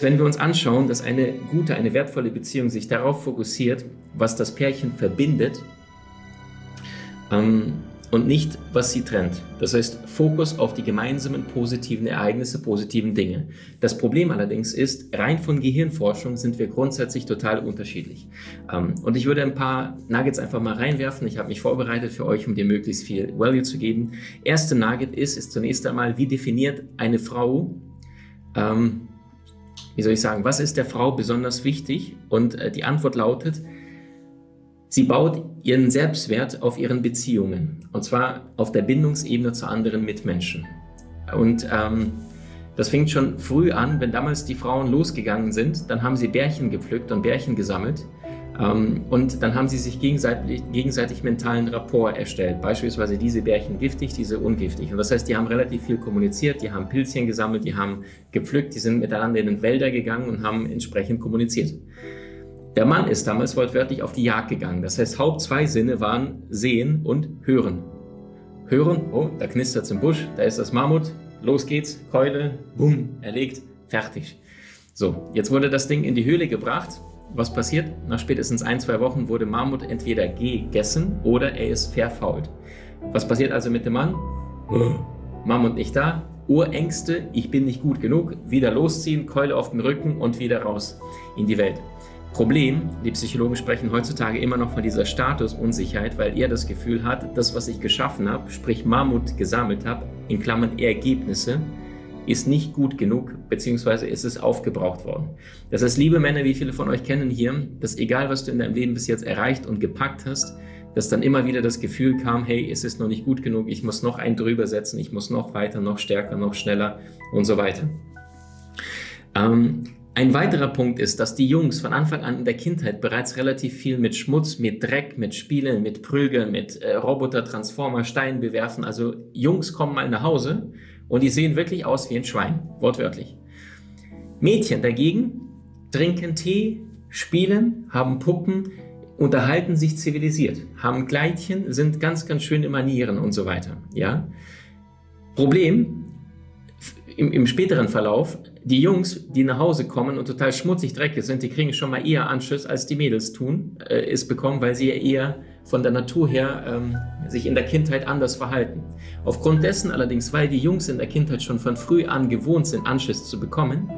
Wenn wir uns anschauen, dass eine gute, eine wertvolle Beziehung sich darauf fokussiert, was das Pärchen verbindet ähm, und nicht, was sie trennt. Das heißt, Fokus auf die gemeinsamen positiven Ereignisse, positiven Dinge. Das Problem allerdings ist, rein von Gehirnforschung sind wir grundsätzlich total unterschiedlich. Ähm, und ich würde ein paar Nuggets einfach mal reinwerfen. Ich habe mich vorbereitet für euch, um dir möglichst viel Value zu geben. Erste Nugget ist, ist zunächst einmal, wie definiert eine Frau ähm, wie soll ich sagen, was ist der Frau besonders wichtig? Und äh, die Antwort lautet, sie baut ihren Selbstwert auf ihren Beziehungen. Und zwar auf der Bindungsebene zu anderen Mitmenschen. Und ähm, das fängt schon früh an, wenn damals die Frauen losgegangen sind, dann haben sie Bärchen gepflückt und Bärchen gesammelt. Ähm, und dann haben sie sich gegenseitig, gegenseitig mentalen Rapport erstellt. Beispielsweise diese Bärchen giftig, diese ungiftig. Und das heißt, die haben relativ viel kommuniziert, die haben Pilzchen gesammelt, die haben gepflückt, die sind miteinander in den Wälder gegangen und haben entsprechend kommuniziert. Der Mann ist damals wortwörtlich auf die Jagd gegangen. Das heißt, Haupt zwei Sinne waren Sehen und Hören. Hören, oh, da knistert es im Busch, da ist das Mammut, los geht's, Keule, bumm, erlegt, fertig. So, jetzt wurde das Ding in die Höhle gebracht was passiert? Nach spätestens ein, zwei Wochen wurde Mammut entweder gegessen oder er ist verfault. Was passiert also mit dem Mann? Mammut nicht da, Urängste, ich bin nicht gut genug, wieder losziehen, Keule auf den Rücken und wieder raus in die Welt. Problem, die Psychologen sprechen heutzutage immer noch von dieser Statusunsicherheit, weil er das Gefühl hat, das, was ich geschaffen habe, sprich Mammut gesammelt habe, in Klammern Ergebnisse, ist nicht gut genug, beziehungsweise ist es aufgebraucht worden. Das heißt, liebe Männer, wie viele von euch kennen hier, dass egal, was du in deinem Leben bis jetzt erreicht und gepackt hast, dass dann immer wieder das Gefühl kam, hey, es ist noch nicht gut genug, ich muss noch einen drüber setzen, ich muss noch weiter, noch stärker, noch schneller und so weiter. Ähm, ein weiterer Punkt ist, dass die Jungs von Anfang an in der Kindheit bereits relativ viel mit Schmutz, mit Dreck, mit Spielen, mit Prügeln, mit äh, Roboter, Transformer, Steinen bewerfen. Also Jungs kommen mal nach Hause und die sehen wirklich aus wie ein Schwein, wortwörtlich. Mädchen dagegen trinken Tee, spielen, haben Puppen, unterhalten sich zivilisiert, haben Kleidchen, sind ganz, ganz schön in Manieren und so weiter. Ja? Problem im, im späteren Verlauf, die Jungs, die nach Hause kommen und total schmutzig, dreckig sind, die kriegen schon mal eher Anschluss, als die Mädels tun, äh, es bekommen, weil sie ja eher von der Natur her ähm, sich in der Kindheit anders verhalten. Aufgrund dessen allerdings, weil die Jungs in der Kindheit schon von früh an gewohnt sind, Anschiss zu bekommen,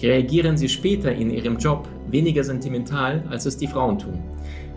reagieren sie später in ihrem Job weniger sentimental, als es die Frauen tun.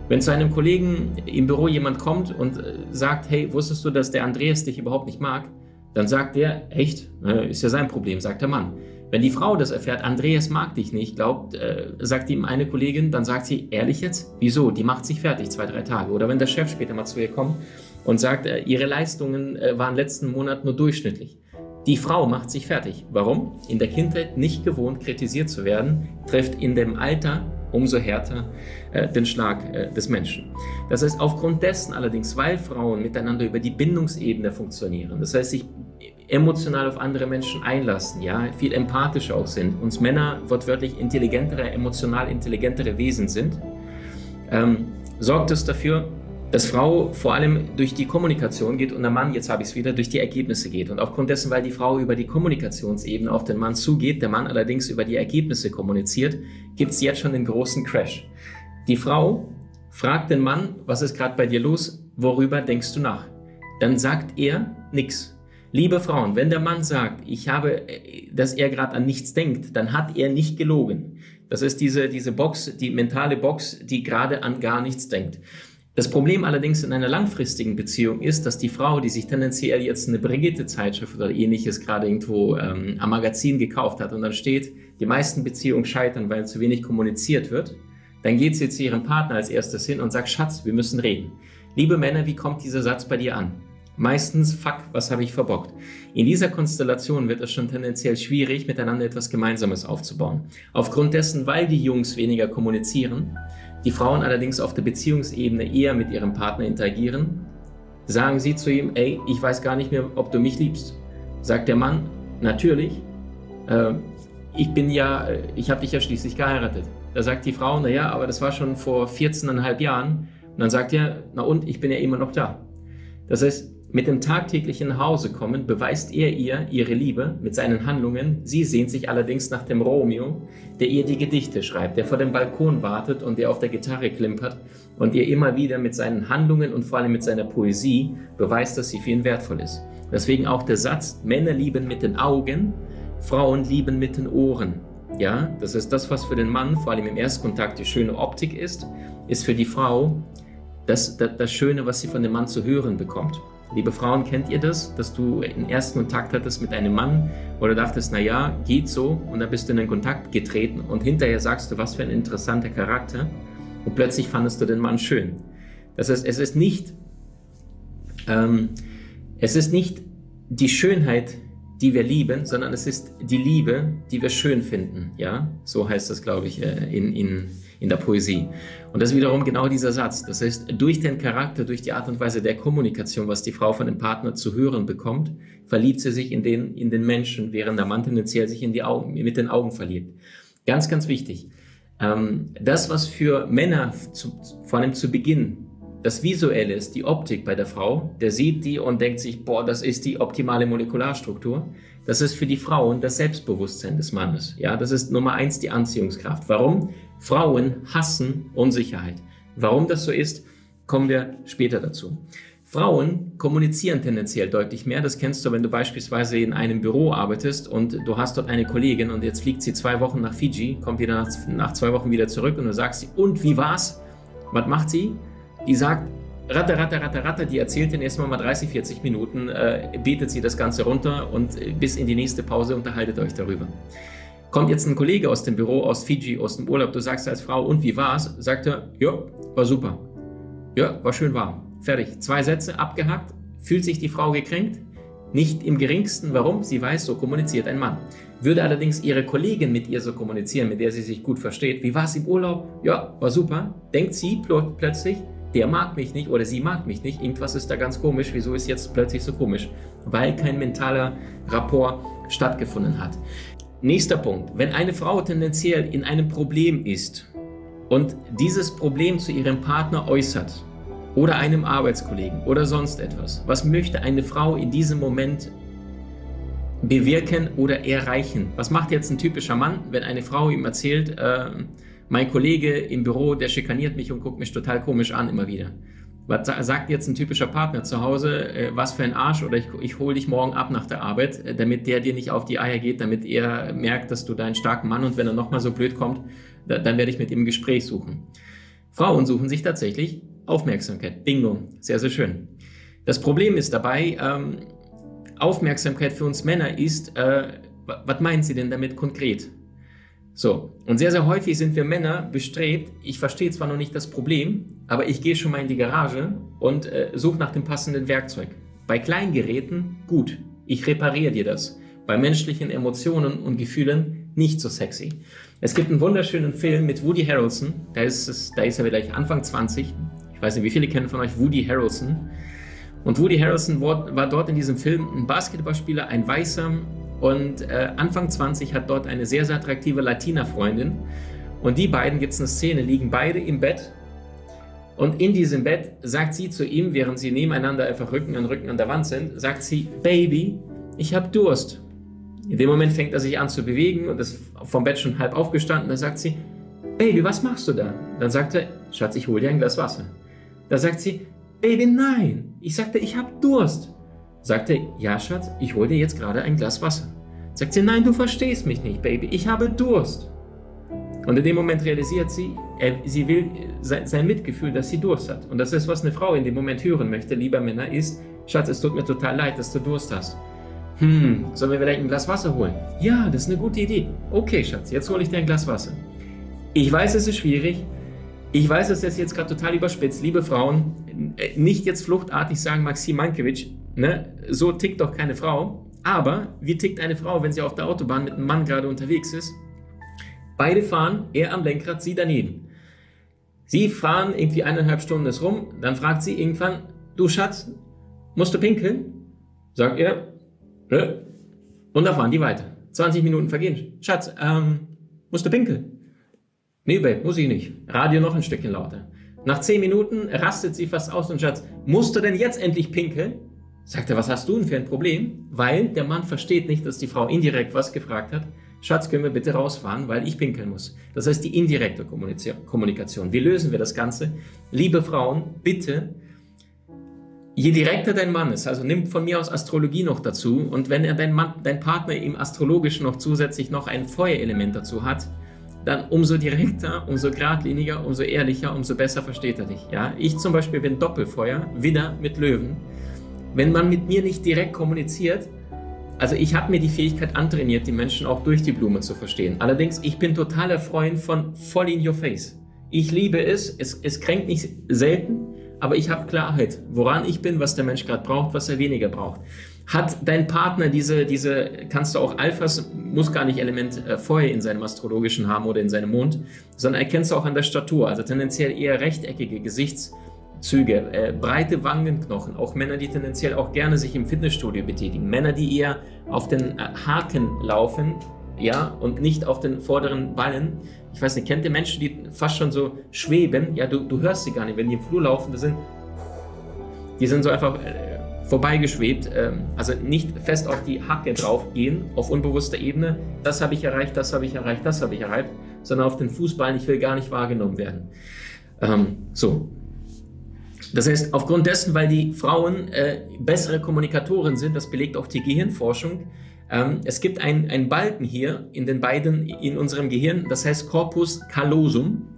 Wenn zu einem Kollegen im Büro jemand kommt und äh, sagt, hey, wusstest du, dass der Andreas dich überhaupt nicht mag? Dann sagt er, echt, ist ja sein Problem, sagt der Mann. Wenn die Frau das erfährt, Andreas mag dich nicht, glaubt, äh, sagt ihm eine Kollegin, dann sagt sie, ehrlich jetzt? Wieso? Die macht sich fertig, zwei, drei Tage. Oder wenn der Chef später mal zu ihr kommt und sagt, äh, ihre Leistungen äh, waren letzten Monat nur durchschnittlich. Die Frau macht sich fertig. Warum? In der Kindheit nicht gewohnt, kritisiert zu werden, trifft in dem Alter umso härter äh, den Schlag äh, des Menschen. Das heißt, aufgrund dessen allerdings, weil Frauen miteinander über die Bindungsebene funktionieren, das heißt, sich emotional auf andere Menschen einlassen, ja, viel empathischer auch sind, uns Männer wortwörtlich intelligentere, emotional intelligentere Wesen sind, ähm, sorgt es dafür, dass Frau vor allem durch die Kommunikation geht und der Mann, jetzt habe ich es wieder, durch die Ergebnisse geht. Und aufgrund dessen, weil die Frau über die Kommunikationsebene auf den Mann zugeht, der Mann allerdings über die Ergebnisse kommuniziert, gibt es jetzt schon den großen Crash. Die Frau fragt den Mann, was ist gerade bei dir los, worüber denkst du nach? Dann sagt er nichts. Liebe Frauen, wenn der Mann sagt, ich habe, äh, dass er gerade an nichts denkt, dann hat er nicht gelogen. Das ist diese, diese Box, die mentale Box, die gerade an gar nichts denkt. Das Problem allerdings in einer langfristigen Beziehung ist, dass die Frau, die sich tendenziell jetzt eine Brigitte-Zeitschrift oder ähnliches gerade irgendwo ähm, am Magazin gekauft hat und dann steht, die meisten Beziehungen scheitern, weil zu wenig kommuniziert wird, dann geht sie zu ihrem Partner als erstes hin und sagt, Schatz, wir müssen reden. Liebe Männer, wie kommt dieser Satz bei dir an? Meistens, fuck, was habe ich verbockt? In dieser Konstellation wird es schon tendenziell schwierig, miteinander etwas Gemeinsames aufzubauen. Aufgrund dessen, weil die Jungs weniger kommunizieren, die Frauen allerdings auf der Beziehungsebene eher mit ihrem Partner interagieren, sagen sie zu ihm, ey, ich weiß gar nicht mehr, ob du mich liebst. Sagt der Mann, natürlich, äh, ich bin ja, ich habe dich ja schließlich geheiratet. Da sagt die Frau, naja, aber das war schon vor 14,5 Jahren. Und dann sagt er, na und, ich bin ja immer noch da. Das heißt, mit dem tagtäglichen Hausekommen beweist er ihr ihre Liebe mit seinen Handlungen. Sie sehnt sich allerdings nach dem Romeo, der ihr die Gedichte schreibt, der vor dem Balkon wartet und der auf der Gitarre klimpert und ihr immer wieder mit seinen Handlungen und vor allem mit seiner Poesie beweist, dass sie für ihn wertvoll ist. Deswegen auch der Satz, Männer lieben mit den Augen, Frauen lieben mit den Ohren. Ja, das ist das, was für den Mann vor allem im Erstkontakt die schöne Optik ist, ist für die Frau das, das, das Schöne, was sie von dem Mann zu hören bekommt. Liebe Frauen, kennt ihr das, dass du einen ersten Kontakt hattest mit einem Mann oder dachtest, naja, geht so und dann bist du in den Kontakt getreten und hinterher sagst du, was für ein interessanter Charakter und plötzlich fandest du den Mann schön. Das heißt, es ist nicht, ähm, es ist nicht die Schönheit, die wir lieben, sondern es ist die Liebe, die wir schön finden. Ja, so heißt das, glaube ich, äh, in, in in der Poesie. Und das ist wiederum genau dieser Satz. Das heißt, durch den Charakter, durch die Art und Weise der Kommunikation, was die Frau von dem Partner zu hören bekommt, verliebt sie sich in den, in den Menschen, während der Mann tendenziell sich in die Augen, mit den Augen verliebt. Ganz, ganz wichtig. Ähm, das, was für Männer zu, vor allem zu Beginn das Visuelle ist, die Optik bei der Frau, der sieht die und denkt sich, boah, das ist die optimale Molekularstruktur. Das ist für die Frauen das Selbstbewusstsein des Mannes. Ja, das ist Nummer eins die Anziehungskraft. Warum? Frauen hassen Unsicherheit. Warum das so ist, kommen wir später dazu. Frauen kommunizieren tendenziell deutlich mehr. Das kennst du, wenn du beispielsweise in einem Büro arbeitest und du hast dort eine Kollegin und jetzt fliegt sie zwei Wochen nach Fiji, kommt wieder nach, nach zwei Wochen wieder zurück und du sagst sie, und wie war's? Was macht sie? Die sagt, Ratte, Ratte, Ratte, Ratte, die erzählt dann erstmal mal 30, 40 Minuten, äh, betet sie das Ganze runter und äh, bis in die nächste Pause unterhaltet euch darüber. Kommt jetzt ein Kollege aus dem Büro, aus Fiji, aus dem Urlaub, du sagst als Frau, und wie war's? Sagt er, ja, war super. Ja, war schön warm. Fertig. Zwei Sätze abgehakt. Fühlt sich die Frau gekränkt? Nicht im geringsten. Warum? Sie weiß, so kommuniziert ein Mann. Würde allerdings ihre Kollegin mit ihr so kommunizieren, mit der sie sich gut versteht, wie war es im Urlaub? Ja, war super. Denkt sie plötzlich, der mag mich nicht oder sie mag mich nicht. Irgendwas ist da ganz komisch. Wieso ist jetzt plötzlich so komisch? Weil kein mentaler Rapport stattgefunden hat. Nächster Punkt. Wenn eine Frau tendenziell in einem Problem ist und dieses Problem zu ihrem Partner äußert oder einem Arbeitskollegen oder sonst etwas, was möchte eine Frau in diesem Moment bewirken oder erreichen? Was macht jetzt ein typischer Mann, wenn eine Frau ihm erzählt, äh, mein Kollege im Büro, der schikaniert mich und guckt mich total komisch an immer wieder? Was sagt jetzt ein typischer Partner zu Hause, äh, was für ein Arsch oder ich, ich hole dich morgen ab nach der Arbeit, äh, damit der dir nicht auf die Eier geht, damit er merkt, dass du deinen starken Mann und wenn er nochmal so blöd kommt, da, dann werde ich mit ihm ein Gespräch suchen. Frauen suchen sich tatsächlich Aufmerksamkeit. Bingo, sehr, sehr schön. Das Problem ist dabei, ähm, Aufmerksamkeit für uns Männer ist, äh, was meinen Sie denn damit konkret? So, und sehr, sehr häufig sind wir Männer bestrebt, ich verstehe zwar noch nicht das Problem, aber ich gehe schon mal in die Garage und äh, suche nach dem passenden Werkzeug. Bei Kleingeräten, gut, ich repariere dir das. Bei menschlichen Emotionen und Gefühlen nicht so sexy. Es gibt einen wunderschönen Film mit Woody Harrelson, da ist, es, da ist er vielleicht Anfang 20. Ich weiß nicht, wie viele kennen von euch Woody Harrelson. Und Woody Harrelson war dort in diesem Film ein Basketballspieler, ein Weißer, und äh, Anfang 20 hat dort eine sehr, sehr attraktive Latina-Freundin. Und die beiden gibt es eine Szene, liegen beide im Bett. Und in diesem Bett sagt sie zu ihm, während sie nebeneinander einfach Rücken an Rücken an der Wand sind, sagt sie, Baby, ich habe Durst. In dem Moment fängt er sich an zu bewegen und ist vom Bett schon halb aufgestanden. Da sagt sie, Baby, was machst du da? Dann sagt er, Schatz, ich hole dir ein Glas Wasser. Da sagt sie, Baby, nein. Ich sagte, ich habe Durst. Sagt er, ja Schatz, ich hole dir jetzt gerade ein Glas Wasser. Sagt sie, nein, du verstehst mich nicht, Baby, ich habe Durst. Und in dem Moment realisiert sie, er, sie will sein, sein, Mitgefühl, dass sie Durst hat. Und das ist, was eine Frau in dem Moment hören möchte, lieber Männer, ist, Schatz, es tut mir total leid, dass du Durst hast. Hm, sollen wir vielleicht ein Glas Wasser holen? Ja, das ist eine gute Idee. Okay, Schatz, jetzt hole ich dir ein Glas Wasser. Ich weiß, es ist schwierig. Ich weiß, es ist jetzt gerade total überspitzt. Liebe Frauen, äh, nicht jetzt fluchtartig sagen, Maxim Mankiewicz, Ne? So tickt doch keine Frau. Aber wie tickt eine Frau, wenn sie auf der Autobahn mit einem Mann gerade unterwegs ist? Beide fahren, er am Lenkrad, sie daneben. Sie fahren irgendwie eineinhalb Stunden das rum, dann fragt sie irgendwann, du Schatz, musst du pinkeln? Sagt er, nö. Und da fahren die weiter. 20 Minuten vergehen. Schatz, ähm, musst du pinkeln? Nee, Babe, muss ich nicht. Radio noch ein Stückchen lauter. Nach 10 Minuten rastet sie fast aus und Schatz, musst du denn jetzt endlich pinkeln? Sagt er, was hast du denn für ein Problem? Weil der Mann versteht nicht, dass die Frau indirekt was gefragt hat. Schatz, können wir bitte rausfahren, weil ich pinkeln muss. Das heißt die indirekte Kommunikation. Wie lösen wir das Ganze? Liebe Frauen, bitte, je direkter dein Mann ist, also nimm von mir aus Astrologie noch dazu und wenn er dein, Mann, dein Partner im Astrologischen noch zusätzlich noch ein Feuerelement dazu hat, dann umso direkter, umso geradliniger, umso ehrlicher, umso besser versteht er dich. Ja? Ich zum Beispiel bin Doppelfeuer, Widder mit Löwen wenn man mit mir nicht direkt kommuniziert, also ich habe mir die Fähigkeit antrainiert, die Menschen auch durch die Blume zu verstehen. Allerdings, ich bin totaler Freund von voll in your face. Ich liebe es, es, es kränkt nicht selten, aber ich habe Klarheit, woran ich bin, was der Mensch gerade braucht, was er weniger braucht. Hat dein Partner diese, diese, kannst du auch Alphas, muss gar nicht Element äh, Feuer in seinem astrologischen haben oder in seinem Mond, sondern erkennst du auch an der Statur, also tendenziell eher rechteckige Gesichts- Züge, äh, breite Wangenknochen, auch Männer, die tendenziell auch gerne sich im Fitnessstudio betätigen, Männer, die eher auf den äh, Haken laufen, ja, und nicht auf den vorderen Ballen. Ich weiß nicht, kennt ihr Menschen, die fast schon so schweben? Ja, du, du hörst sie gar nicht, wenn die im Flur laufen, das sind, die sind so einfach äh, vorbeigeschwebt, ähm, also nicht fest auf die Hacke drauf gehen, auf unbewusster Ebene, das habe ich erreicht, das habe ich erreicht, das habe ich erreicht, sondern auf den Fußballen, ich will gar nicht wahrgenommen werden. Ähm, so, das heißt, aufgrund dessen, weil die Frauen äh, bessere Kommunikatoren sind, das belegt auch die Gehirnforschung, ähm, es gibt einen Balken hier in den beiden, in unserem Gehirn, das heißt Corpus callosum.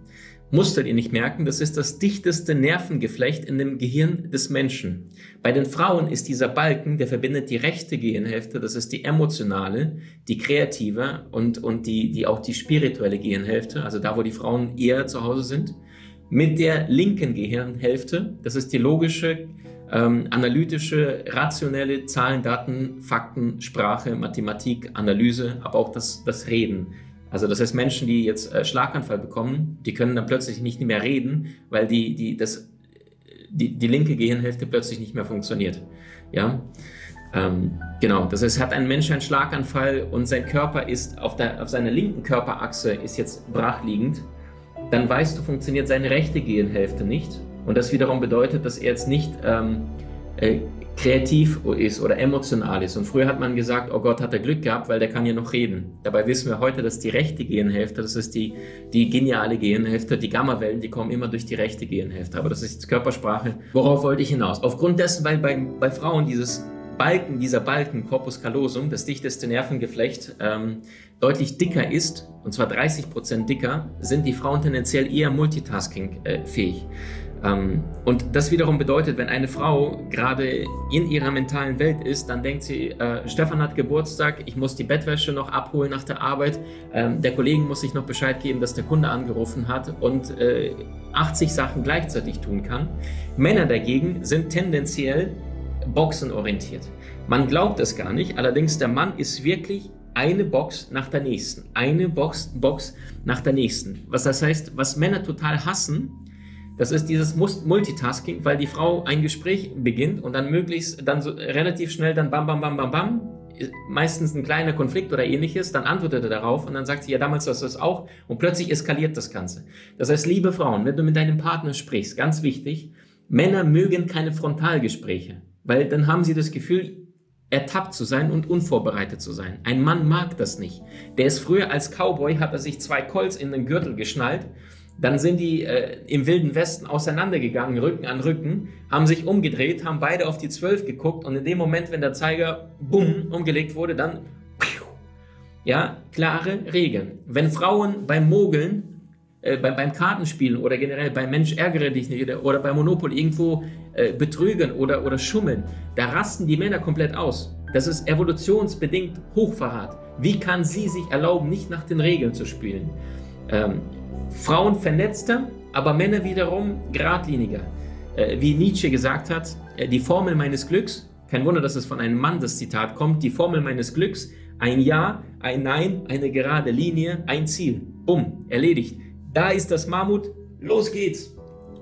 Musstet ihr nicht merken, das ist das dichteste Nervengeflecht in dem Gehirn des Menschen. Bei den Frauen ist dieser Balken, der verbindet die rechte Gehirnhälfte, das ist die emotionale, die kreative und, und die, die auch die spirituelle Gehirnhälfte, also da, wo die Frauen eher zu Hause sind mit der linken Gehirnhälfte. Das ist die logische, ähm, analytische, rationelle Zahlen, Daten, Fakten, Sprache, Mathematik, Analyse, aber auch das, das Reden. Also das heißt, Menschen, die jetzt äh, Schlaganfall bekommen, die können dann plötzlich nicht mehr reden, weil die, die, das, die, die linke Gehirnhälfte plötzlich nicht mehr funktioniert. Ja, ähm, genau. Das heißt, hat ein Mensch einen Schlaganfall und sein Körper ist auf, der, auf seiner linken Körperachse ist jetzt brachliegend, dann weißt du, funktioniert seine rechte Gehirnhälfte nicht. Und das wiederum bedeutet, dass er jetzt nicht ähm, äh, kreativ ist oder emotional ist. Und früher hat man gesagt, oh Gott, hat er Glück gehabt, weil der kann ja noch reden. Dabei wissen wir heute, dass die rechte Gehirnhälfte, das ist die, die geniale Gehirnhälfte, die Gammawellen, die kommen immer durch die rechte Gehirnhälfte. Aber das ist jetzt Körpersprache. Worauf wollte ich hinaus? Aufgrund dessen, weil bei, bei Frauen dieses Balken, dieser Balken, Corpus callosum, das dichteste Nervengeflecht, ähm, deutlich dicker ist, und zwar 30 Prozent dicker, sind die Frauen tendenziell eher multitasking-fähig. Äh, ähm, und das wiederum bedeutet, wenn eine Frau gerade in ihrer mentalen Welt ist, dann denkt sie, äh, Stefan hat Geburtstag, ich muss die Bettwäsche noch abholen nach der Arbeit, ähm, der Kollegen muss sich noch Bescheid geben, dass der Kunde angerufen hat und äh, 80 Sachen gleichzeitig tun kann. Männer dagegen sind tendenziell boxenorientiert. Man glaubt es gar nicht, allerdings der Mann ist wirklich eine Box nach der nächsten, eine Box, Box nach der nächsten. Was das heißt, was Männer total hassen, das ist dieses Multitasking, weil die Frau ein Gespräch beginnt und dann möglichst dann so relativ schnell dann bam bam bam bam bam meistens ein kleiner Konflikt oder ähnliches, dann antwortet er darauf und dann sagt sie, ja, damals hast du das auch und plötzlich eskaliert das Ganze. Das heißt, liebe Frauen, wenn du mit deinem Partner sprichst, ganz wichtig, Männer mögen keine Frontalgespräche. Weil dann haben sie das Gefühl, ertappt zu sein und unvorbereitet zu sein. Ein Mann mag das nicht. Der ist früher als Cowboy, hat er sich zwei Colts in den Gürtel geschnallt. Dann sind die äh, im Wilden Westen auseinandergegangen, Rücken an Rücken, haben sich umgedreht, haben beide auf die Zwölf geguckt und in dem Moment, wenn der Zeiger bumm umgelegt wurde, dann ja, klare Regeln. Wenn Frauen beim Mogeln äh, beim, Kartenspielen oder generell beim Mensch ärgere dich nicht oder beim Monopoly irgendwo äh, betrügen oder, oder schummeln, da rasten die Männer komplett aus. Das ist evolutionsbedingt Hochverrat. Wie kann sie sich erlauben, nicht nach den Regeln zu spielen? Ähm, Frauen vernetzter, aber Männer wiederum geradliniger. Äh, wie Nietzsche gesagt hat, äh, die Formel meines Glücks, kein Wunder, dass es von einem Mann das Zitat kommt, die Formel meines Glücks, ein Ja, ein Nein, eine gerade Linie, ein Ziel. Bumm, erledigt. Da ist das Mammut, los geht's.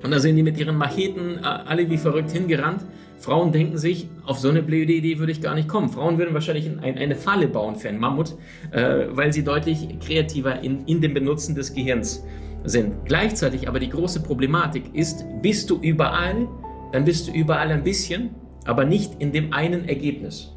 Und da sind die mit ihren Macheten äh, alle wie verrückt hingerannt. Frauen denken sich, auf so eine blöde Idee würde ich gar nicht kommen. Frauen würden wahrscheinlich ein, eine Falle bauen für einen Mammut, äh, weil sie deutlich kreativer in, in dem Benutzen des Gehirns sind. Gleichzeitig aber die große Problematik ist, bist du überall, dann bist du überall ein bisschen, aber nicht in dem einen Ergebnis.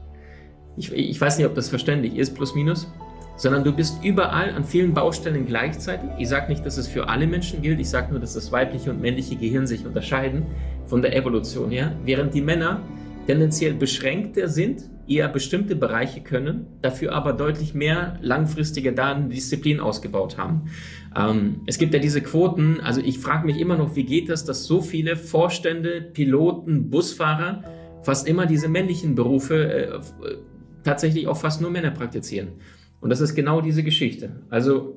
Ich, ich weiß nicht, ob das verständlich ist, plus minus sondern du bist überall an vielen Baustellen gleichzeitig. Ich sage nicht, dass es für alle Menschen gilt, ich sage nur, dass das weibliche und männliche Gehirn sich unterscheiden von der Evolution her, während die Männer tendenziell beschränkter sind, eher bestimmte Bereiche können, dafür aber deutlich mehr langfristige Datendisziplin ausgebaut haben. Ähm, es gibt ja diese Quoten, also ich frage mich immer noch, wie geht das, dass so viele Vorstände, Piloten, Busfahrer fast immer diese männlichen Berufe äh, tatsächlich auch fast nur Männer praktizieren. Und das ist genau diese Geschichte. Also,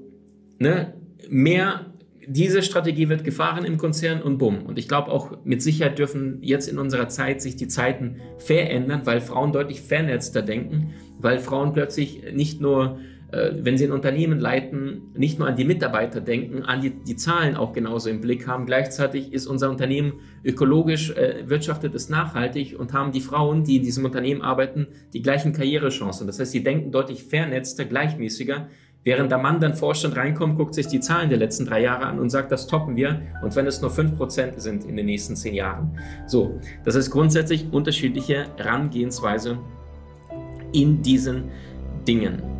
ne, mehr, diese Strategie wird gefahren im Konzern und bumm. Und ich glaube auch, mit Sicherheit dürfen jetzt in unserer Zeit sich die Zeiten verändern, weil Frauen deutlich vernetzter denken, weil Frauen plötzlich nicht nur wenn Sie ein Unternehmen leiten, nicht nur an die Mitarbeiter denken, an die, die Zahlen auch genauso im Blick haben. Gleichzeitig ist unser Unternehmen ökologisch, äh, wirtschaftet es nachhaltig und haben die Frauen, die in diesem Unternehmen arbeiten, die gleichen Karrierechancen. Das heißt, sie denken deutlich vernetzter, gleichmäßiger. Während der Mann dann Vorstand reinkommt, guckt sich die Zahlen der letzten drei Jahre an und sagt, das toppen wir. Und wenn es nur fünf Prozent sind in den nächsten zehn Jahren. So, das ist grundsätzlich unterschiedliche Herangehensweise in diesen Dingen.